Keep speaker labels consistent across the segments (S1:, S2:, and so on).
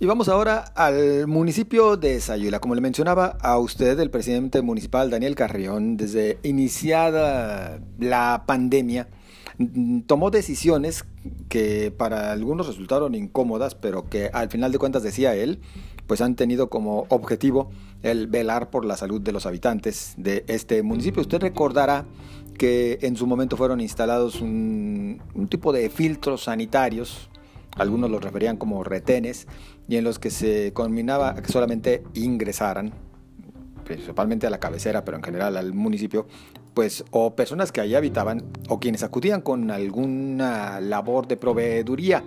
S1: Y vamos ahora al municipio de Sayula. Como le mencionaba a usted, el presidente municipal Daniel Carrión, desde iniciada la pandemia, mm, tomó decisiones que para algunos resultaron incómodas, pero que al final de cuentas, decía él, pues han tenido como objetivo el velar por la salud de los habitantes de este municipio. Usted recordará que en su momento fueron instalados un, un tipo de filtros sanitarios algunos los referían como retenes, y en los que se combinaba que solamente ingresaran, principalmente a la cabecera, pero en general al municipio, pues o personas que allí habitaban o quienes acudían con alguna labor de proveeduría.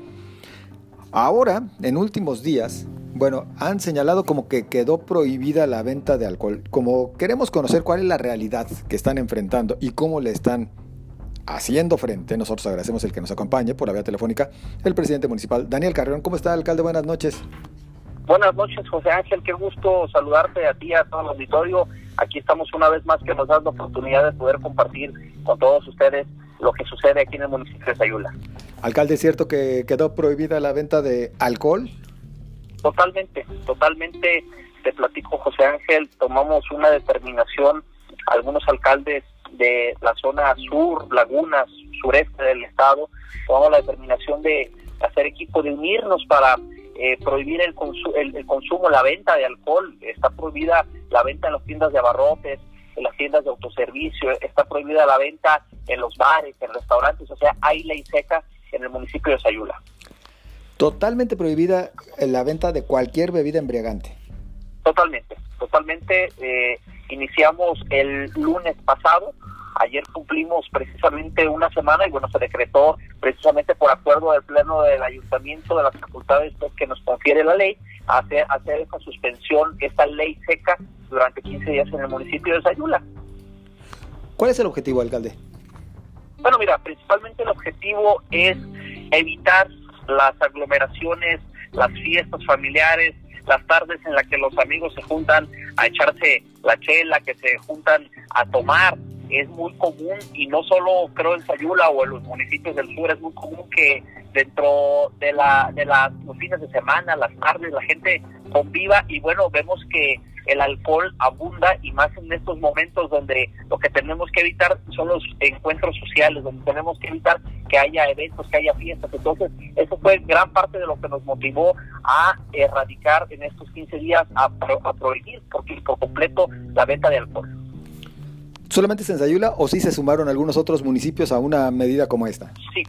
S1: Ahora, en últimos días, bueno, han señalado como que quedó prohibida la venta de alcohol. Como queremos conocer cuál es la realidad que están enfrentando y cómo le están haciendo frente. Nosotros agradecemos el que nos acompañe por la vía telefónica el presidente municipal Daniel Carrión. ¿Cómo está, alcalde? Buenas noches.
S2: Buenas noches, José Ángel. Qué gusto saludarte a ti, a todo el auditorio. Aquí estamos una vez más que nos das la oportunidad de poder compartir con todos ustedes lo que sucede aquí en el municipio de Sayula.
S1: Alcalde, ¿es cierto que quedó prohibida la venta de alcohol?
S2: Totalmente, totalmente. Te platico, José Ángel. Tomamos una determinación, algunos alcaldes de la zona sur, lagunas, sureste del estado, tomamos la determinación de hacer equipo, de unirnos para eh, prohibir el, el, consumo, la venta de alcohol. Está prohibida la venta en las tiendas de abarrotes, en las tiendas de autoservicio, está prohibida la venta en los bares, en restaurantes, o sea, hay ley seca en el municipio de Sayula.
S1: Totalmente prohibida la venta de cualquier bebida embriagante.
S2: Totalmente, totalmente. Eh, iniciamos el lunes pasado. Ayer cumplimos precisamente una semana y bueno, se decretó precisamente por acuerdo del Pleno del Ayuntamiento de las facultades que nos confiere la ley, hacer, hacer esta suspensión, esta ley seca durante 15 días en el municipio de Sayula.
S1: ¿Cuál es el objetivo, alcalde?
S2: Bueno, mira, principalmente el objetivo es evitar las aglomeraciones, las fiestas familiares, las tardes en las que los amigos se juntan a echarse la chela, que se juntan a tomar. Es muy común, y no solo creo en Sayula o en los municipios del sur, es muy común que dentro de, la, de las, los fines de semana, las tardes, la gente conviva y bueno, vemos que el alcohol abunda y más en estos momentos donde lo que tenemos que evitar son los encuentros sociales, donde tenemos que evitar que haya eventos, que haya fiestas. Entonces, eso fue gran parte de lo que nos motivó a erradicar en estos 15 días, a, prohibir por, por completo la venta de alcohol.
S1: ¿Solamente es en Sayula o sí se sumaron algunos otros municipios a una medida como esta?
S2: Sí,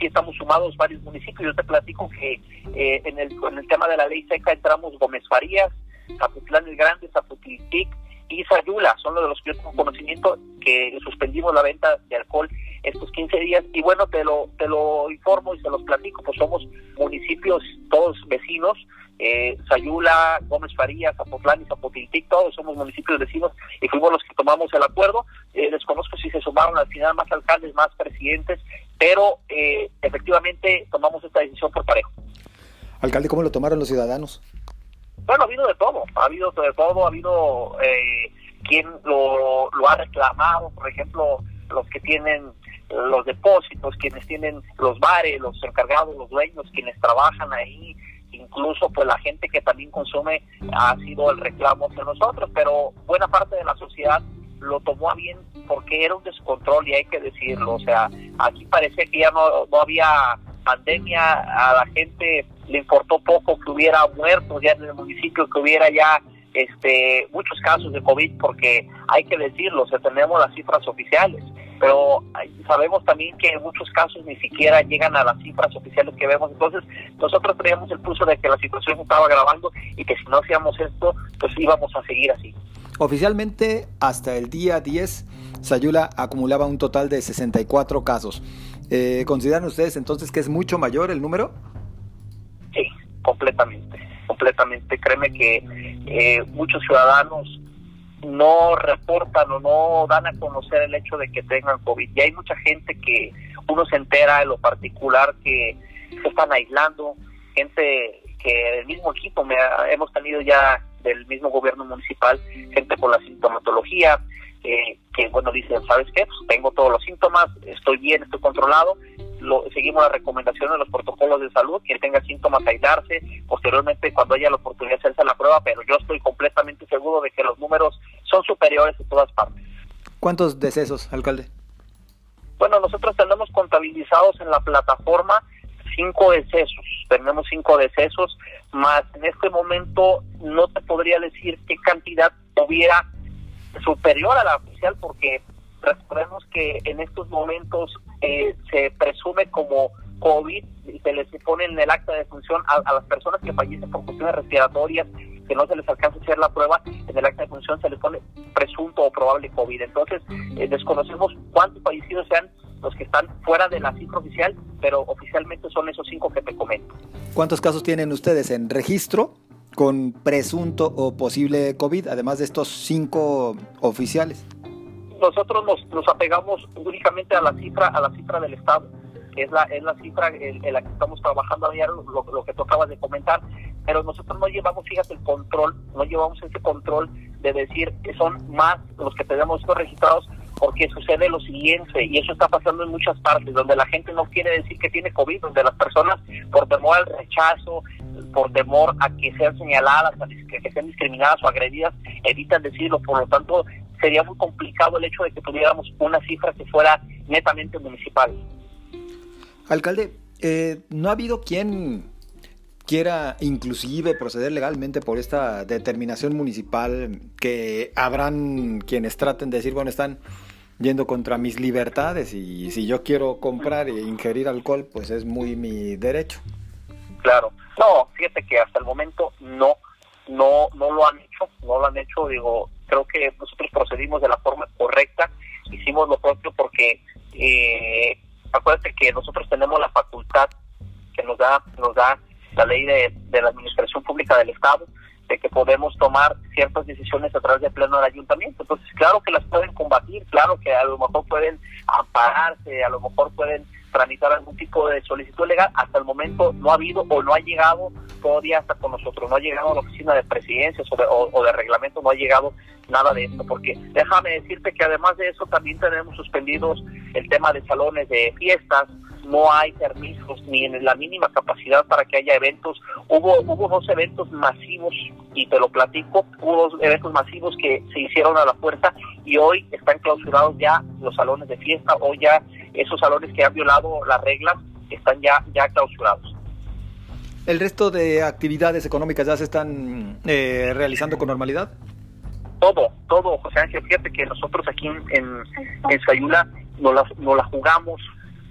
S2: sí estamos sumados varios municipios. Yo te platico que eh, en, el, en el tema de la ley seca entramos Gómez Farías, Zapotlán el Grande, Zapotiltic y Sayula. Son los de los que yo tengo conocimiento que suspendimos la venta de alcohol estos 15 días. Y bueno, te lo, te lo informo y se los platico, pues somos municipios todos vecinos, eh, Sayula, Gómez Farías, Zapotlán y Zapotiltic, todos somos municipios vecinos y fuimos los que tomamos el acuerdo. Eh, desconozco si se sumaron al final más alcaldes, más presidentes, pero eh, efectivamente tomamos esta decisión por parejo.
S1: Alcalde, ¿cómo lo tomaron los ciudadanos?
S2: Bueno, ha habido de todo, ha habido de todo, ha habido eh, quien lo, lo ha reclamado, por ejemplo, los que tienen los depósitos, quienes tienen los bares, los encargados, los dueños, quienes trabajan ahí, incluso pues la gente que también consume ha sido el reclamo hacia nosotros, pero buena parte de la sociedad lo tomó a bien porque era un descontrol y hay que decirlo, o sea, aquí parecía que ya no, no había pandemia, a la gente le importó poco que hubiera muertos ya en el municipio, que hubiera ya este muchos casos de COVID, porque hay que decirlo, o sea, tenemos las cifras oficiales, pero sabemos también que en muchos casos ni siquiera llegan a las cifras oficiales que vemos, entonces nosotros teníamos el pulso de que la situación estaba agravando y que si no hacíamos esto, pues íbamos a seguir así.
S1: Oficialmente, hasta el día 10, Sayula acumulaba un total de 64 casos. Eh, ¿Consideran ustedes entonces que es mucho mayor el número?
S2: Sí, completamente, completamente. Créeme que eh, muchos ciudadanos no reportan o no dan a conocer el hecho de que tengan COVID. Y hay mucha gente que uno se entera de lo particular que se están aislando, gente que del mismo equipo, me hemos tenido ya del mismo gobierno municipal, gente con la sintomatología, que bueno, dicen, ¿sabes qué? Pues tengo todos los síntomas, estoy bien, estoy controlado, lo, seguimos las recomendaciones de los protocolos de salud, quien tenga síntomas aislarse, posteriormente cuando haya la oportunidad de hacerse la prueba, pero yo estoy completamente seguro de que los números son superiores en todas partes.
S1: ¿Cuántos decesos, alcalde?
S2: Bueno, nosotros tenemos contabilizados en la plataforma cinco decesos, tenemos cinco decesos, más en este momento no te podría decir qué cantidad hubiera superior a la oficial porque recordemos que en estos momentos eh, se presume como COVID y se les pone en el acta de función a, las personas que fallecen por cuestiones respiratorias, que no se les alcanza a hacer la prueba, en el acta de función se les pone presunto o probable COVID. Entonces, eh, desconocemos cuántos fallecidos sean los que están fuera de la cifra oficial, pero oficialmente son esos cinco que te comento.
S1: ¿Cuántos casos tienen ustedes en registro con presunto o posible COVID, además de estos cinco oficiales?
S2: Nosotros nos, nos apegamos únicamente a la cifra, a la cifra del Estado es la, es la cifra en, la que estamos trabajando a diario, lo, lo, que tú acabas de comentar, pero nosotros no llevamos, fíjate, el control, no llevamos ese control de decir que son más los que tenemos registrados, porque sucede lo siguiente, y eso está pasando en muchas partes, donde la gente no quiere decir que tiene COVID, donde las personas, por temor al rechazo, por temor a que sean señaladas, a que sean discriminadas o agredidas, evitan decirlo, por lo tanto, sería muy complicado el hecho de que tuviéramos una cifra que fuera netamente municipal.
S1: Alcalde, eh, ¿no ha habido quien quiera inclusive proceder legalmente por esta determinación municipal que habrán quienes traten de decir, bueno, están yendo contra mis libertades y si yo quiero comprar e ingerir alcohol, pues es muy mi derecho.
S2: Claro. No, fíjate que hasta el momento no, no, no lo han hecho, no lo han hecho, digo, creo que nosotros procedimos de la forma correcta, hicimos lo propio porque eh, acuérdate que nosotros tenemos la facultad que nos da, nos da la ley de, la administración pública del Estado, de que podemos tomar ciertas decisiones a través del pleno del ayuntamiento. Entonces, claro que las pueden combatir, claro que a lo mejor pueden ampararse, a lo mejor pueden tramitar algún tipo de solicitud legal. Hasta el momento no ha habido o no ha llegado todavía hasta con nosotros, no ha llegado a la oficina de presidencias o de, o de reglamento, no ha llegado nada de esto, porque déjame decirte que además de eso también tenemos suspendidos el tema de salones de fiestas, no hay permisos ni en la mínima capacidad para que haya eventos. Hubo, hubo dos eventos masivos, y te lo platico, hubo dos eventos masivos que se hicieron a la fuerza y hoy están clausurados ya los salones de fiesta o ya esos salones que han violado las reglas están ya, ya clausurados.
S1: ¿El resto de actividades económicas ya se están eh, realizando con normalidad?
S2: Todo, todo, José Ángel, fíjate que nosotros aquí en, en, Sayula nos la, nos la jugamos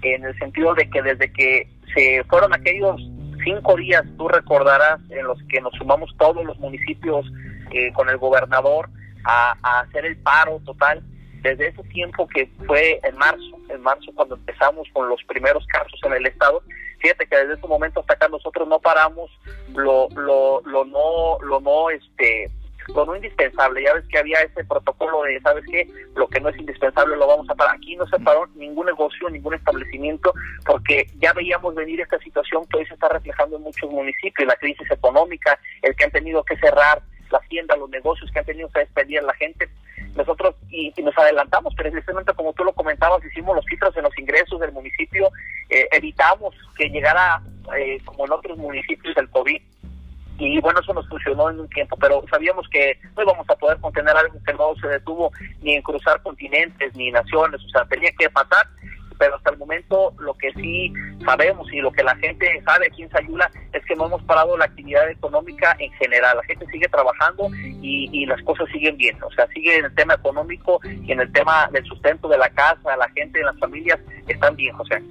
S2: en el sentido de que desde que se fueron aquellos cinco días, tú recordarás, en los que nos sumamos todos los municipios eh, con el gobernador a, hacer el paro total, desde ese tiempo que fue en marzo, en marzo cuando empezamos con los primeros casos en el estado, fíjate que desde ese momento hasta acá nosotros no paramos lo, lo, lo no, lo no, este, lo no indispensable. Ya ves que había ese protocolo de, ¿sabes qué? Lo que no es indispensable lo vamos a parar. Aquí no se paró ningún negocio, ningún establecimiento, porque ya veíamos venir esta situación que hoy se está reflejando en muchos municipios, la crisis económica, el que han tenido que cerrar la hacienda, los negocios, que han tenido que despedir a la gente. Nosotros, y, nos adelantamos, precisamente como tú lo comentabas, hicimos los filtros en los ingresos del municipio, eh, evitamos que llegara, eh, como en otros municipios, el COVID y bueno, eso nos funcionó en un tiempo, pero sabíamos que no íbamos a poder contener algo que no se detuvo ni en cruzar continentes ni naciones, o sea, tenía que pasar, pero hasta el momento lo que sí sabemos y lo que la gente sabe aquí en Sayula es que no hemos parado la actividad económica en general, la gente sigue trabajando y, y las cosas siguen bien, o sea, sigue en el tema económico y en el tema del sustento de la casa, la gente, las familias están bien, José.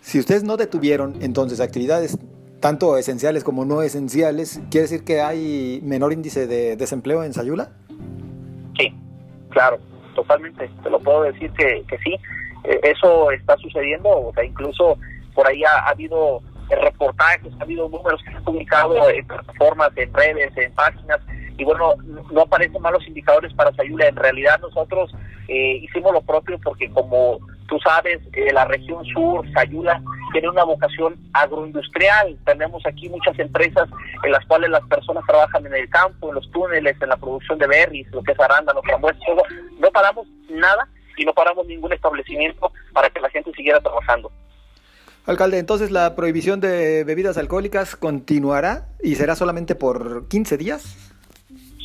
S1: Si ustedes no detuvieron entonces actividades tanto esenciales como no esenciales, ¿quiere decir que hay menor índice de desempleo en Sayula?
S2: Sí, claro, totalmente. Te lo puedo decir que, que sí. Eh, eso está sucediendo, o sea, incluso por ahí ha, habido reportajes, ha habido números que se han publicado en plataformas, en redes, en páginas, y bueno, no aparecen malos indicadores para Sayula. En realidad nosotros eh, hicimos lo propio porque como tú sabes, eh, la región sur, Sayula, tiene una vocación agroindustrial. Tenemos aquí muchas empresas en las cuales las personas trabajan en el campo, en los túneles, en la producción de berries, lo que es arándanos, frambuesas. No paramos nada y no paramos ningún establecimiento para que la gente siguiera trabajando.
S1: Alcalde, entonces la prohibición de bebidas alcohólicas continuará y será solamente por 15 días.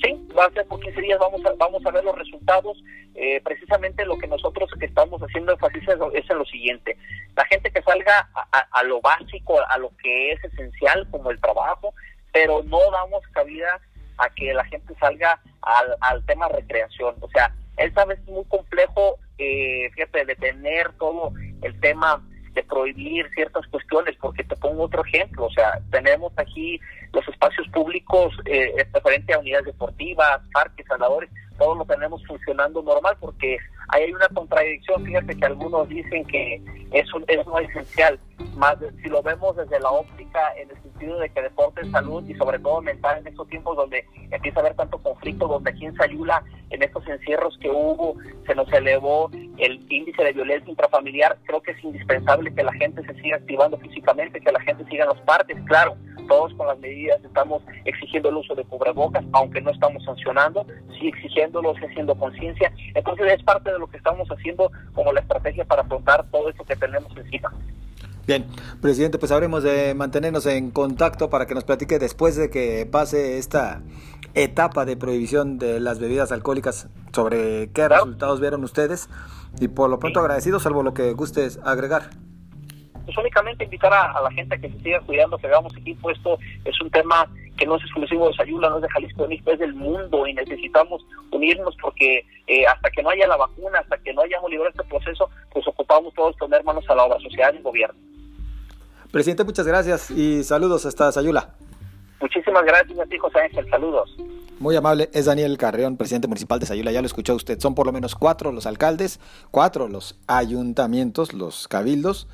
S2: Sí, va a ser por 15 días, vamos a, vamos a ver los resultados. Eh, precisamente lo que nosotros estamos haciendo énfasis es, en lo siguiente. La gente que salga a, lo básico, a lo que es esencial, como el trabajo, pero no damos cabida a que la gente salga al, al tema recreación. O sea, esta vez es muy complejo, de tener todo el tema de prohibir ciertas cuestiones, porque te pongo otro ejemplo, o sea, tenemos aquí los espacios públicos eh, referente a unidades deportivas, parques, salvadores, todo lo tenemos funcionando normal porque ahí hay una contradicción, fíjate que algunos dicen que eso es no esencial, más si lo vemos desde la óptica en el sentido de que deporte, salud y sobre todo mental en estos tiempos donde empieza a haber tanto conflicto, donde aquí en Sayula, en estos encierros que hubo, se nos elevó el índice de violencia intrafamiliar, creo que es indispensable que la gente se siga activando físicamente, que la gente siga en los parques, claro, todos con las medidas estamos exigiendo el uso de cubrebocas, aunque no estamos sancionando, sí exigiéndolo, sí haciendo conciencia. Entonces es parte de lo que estamos haciendo como la estrategia para afrontar todo esto que tenemos encima.
S1: Bien, presidente, pues habremos de mantenernos en contacto para que nos platique después de que pase esta etapa de prohibición de las bebidas alcohólicas sobre qué resultados vieron ustedes y por lo pronto agradecido, salvo lo que gustes agregar
S2: pues únicamente invitar a, la gente a que se siga cuidando, que hagamos equipo. Esto es un tema que no es exclusivo de Sayula, no es de Jalisco, es del mundo y necesitamos unirnos porque eh, hasta que no haya la vacuna, hasta que no hayamos librado este proceso, pues ocupamos todos poner manos a la obra, sociedad y gobierno.
S1: Presidente, muchas gracias y saludos hasta Sayula.
S2: Muchísimas gracias a ti, José Ángel. Saludos.
S1: Muy amable, es Daniel Carreón, presidente municipal de Sayula. Ya lo escuchó usted. Son por lo menos cuatro los alcaldes, cuatro los ayuntamientos, los cabildos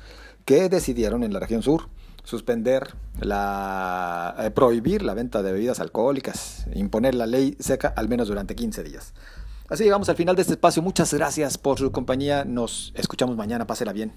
S1: que decidieron en la región sur suspender la eh, prohibir la venta de bebidas alcohólicas, imponer la ley seca al menos durante 15 días. Así llegamos al final de este espacio. Muchas gracias por su compañía. Nos escuchamos mañana. Pásela bien.